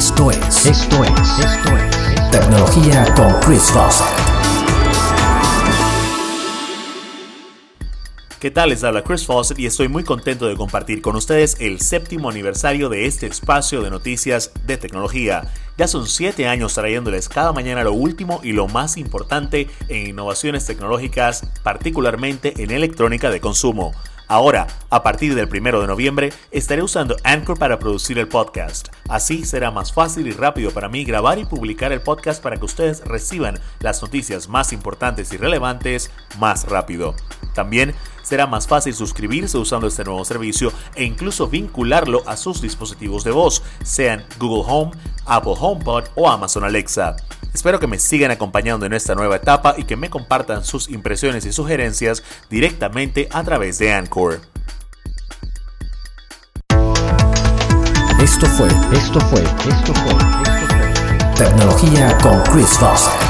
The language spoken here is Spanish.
Esto es, esto es, esto es Tecnología con Chris Fawcett. ¿Qué tal? Les habla Chris Fawcett y estoy muy contento de compartir con ustedes el séptimo aniversario de este espacio de noticias de tecnología. Ya son siete años trayéndoles cada mañana lo último y lo más importante en innovaciones tecnológicas, particularmente en electrónica de consumo. Ahora, a partir del 1 de noviembre, estaré usando Anchor para producir el podcast. Así será más fácil y rápido para mí grabar y publicar el podcast para que ustedes reciban las noticias más importantes y relevantes más rápido. También será más fácil suscribirse usando este nuevo servicio e incluso vincularlo a sus dispositivos de voz, sean Google Home, Apple HomePod o Amazon Alexa. Espero que me sigan acompañando en esta nueva etapa y que me compartan sus impresiones y sugerencias directamente a través de Anchor. Esto fue, esto fue, esto fue, esto fue Tecnología con Chris Fawcett.